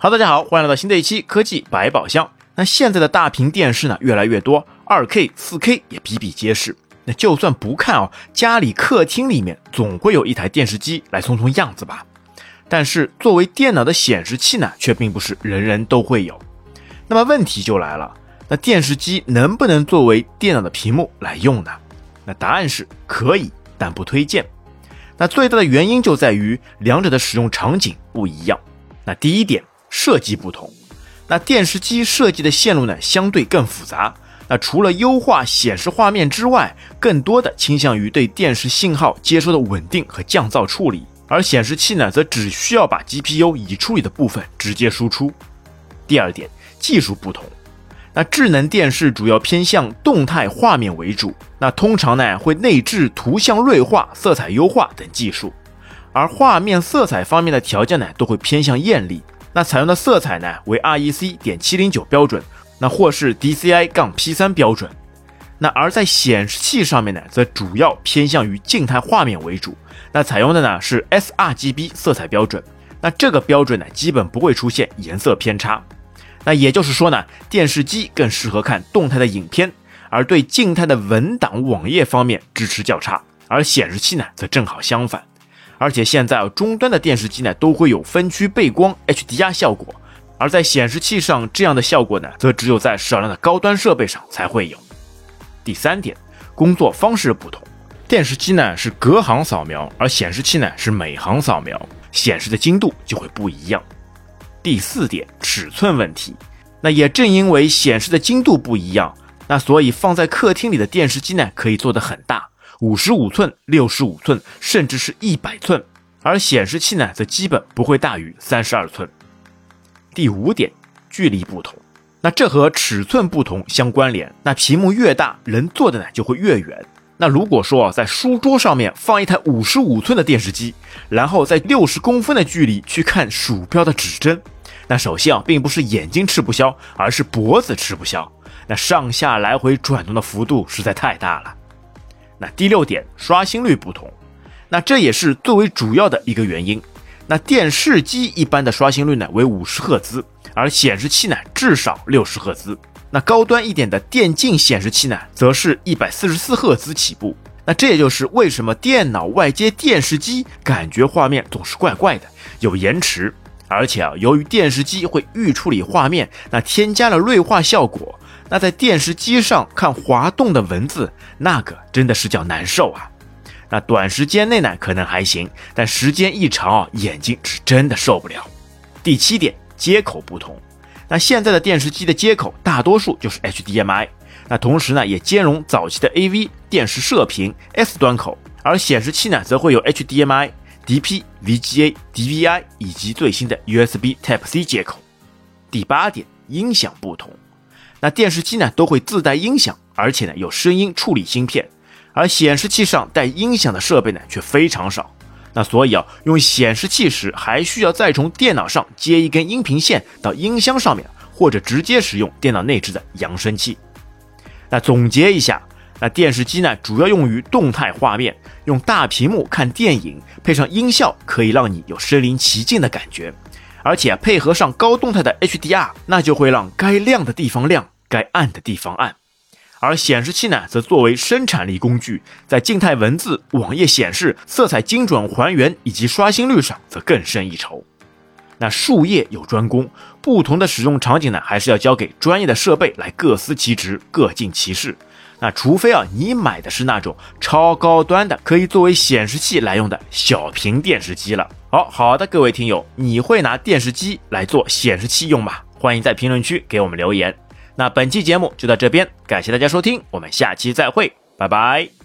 好，大家好，欢迎来到新的一期科技百宝箱。那现在的大屏电视呢越来越多，二 K、四 K 也比比皆是。那就算不看哦，家里客厅里面总会有一台电视机来充充样子吧。但是作为电脑的显示器呢，却并不是人人都会有。那么问题就来了，那电视机能不能作为电脑的屏幕来用呢？那答案是可以，但不推荐。那最大的原因就在于两者的使用场景不一样。那第一点。设计不同，那电视机设计的线路呢相对更复杂。那除了优化显示画面之外，更多的倾向于对电视信号接收的稳定和降噪处理，而显示器呢则只需要把 GPU 已处理的部分直接输出。第二点，技术不同。那智能电视主要偏向动态画面为主，那通常呢会内置图像锐化、色彩优化等技术，而画面色彩方面的条件呢都会偏向艳丽。那采用的色彩呢为 REC 点七零九标准，那或是 DCI 杠 P 三标准。那而在显示器上面呢，则主要偏向于静态画面为主，那采用的呢是 sRGB 色彩标准。那这个标准呢，基本不会出现颜色偏差。那也就是说呢，电视机更适合看动态的影片，而对静态的文档网页方面支持较差，而显示器呢则正好相反。而且现在，终端的电视机呢都会有分区背光 HDR 效果，而在显示器上这样的效果呢，则只有在少量的高端设备上才会有。第三点，工作方式不同，电视机呢是隔行扫描，而显示器呢是每行扫描，显示的精度就会不一样。第四点，尺寸问题，那也正因为显示的精度不一样，那所以放在客厅里的电视机呢可以做得很大。五十五寸、六十五寸，甚至是一百寸，而显示器呢，则基本不会大于三十二寸。第五点，距离不同，那这和尺寸不同相关联。那屏幕越大，人坐的呢就会越远。那如果说在书桌上面放一台五十五寸的电视机，然后在六十公分的距离去看鼠标的指针，那首先啊，并不是眼睛吃不消，而是脖子吃不消。那上下来回转动的幅度实在太大了。那第六点，刷新率不同，那这也是最为主要的一个原因。那电视机一般的刷新率呢为五十赫兹，而显示器呢至少六十赫兹。那高端一点的电竞显示器呢，则是一百四十四赫兹起步。那这也就是为什么电脑外接电视机感觉画面总是怪怪的，有延迟。而且啊，由于电视机会预处理画面，那添加了锐化效果。那在电视机上看滑动的文字，那个真的是叫难受啊！那短时间内呢可能还行，但时间一长啊，眼睛是真的受不了。第七点，接口不同。那现在的电视机的接口大多数就是 HDMI，那同时呢也兼容早期的 AV 电视射频 S 端口，而显示器呢则会有 HDMI、DP、VGA、DVI 以及最新的 USB Type C 接口。第八点，音响不同。那电视机呢都会自带音响，而且呢有声音处理芯片，而显示器上带音响的设备呢却非常少。那所以啊，用显示器时还需要再从电脑上接一根音频线到音箱上面，或者直接使用电脑内置的扬声器。那总结一下，那电视机呢主要用于动态画面，用大屏幕看电影，配上音效可以让你有身临其境的感觉。而且配合上高动态的 HDR，那就会让该亮的地方亮，该暗的地方暗。而显示器呢，则作为生产力工具，在静态文字、网页显示、色彩精准还原以及刷新率上，则更胜一筹。那术业有专攻，不同的使用场景呢，还是要交给专业的设备来各司其职，各尽其事。那除非啊，你买的是那种超高端的，可以作为显示器来用的小屏电视机了。好好的，各位听友，你会拿电视机来做显示器用吗？欢迎在评论区给我们留言。那本期节目就到这边，感谢大家收听，我们下期再会，拜拜。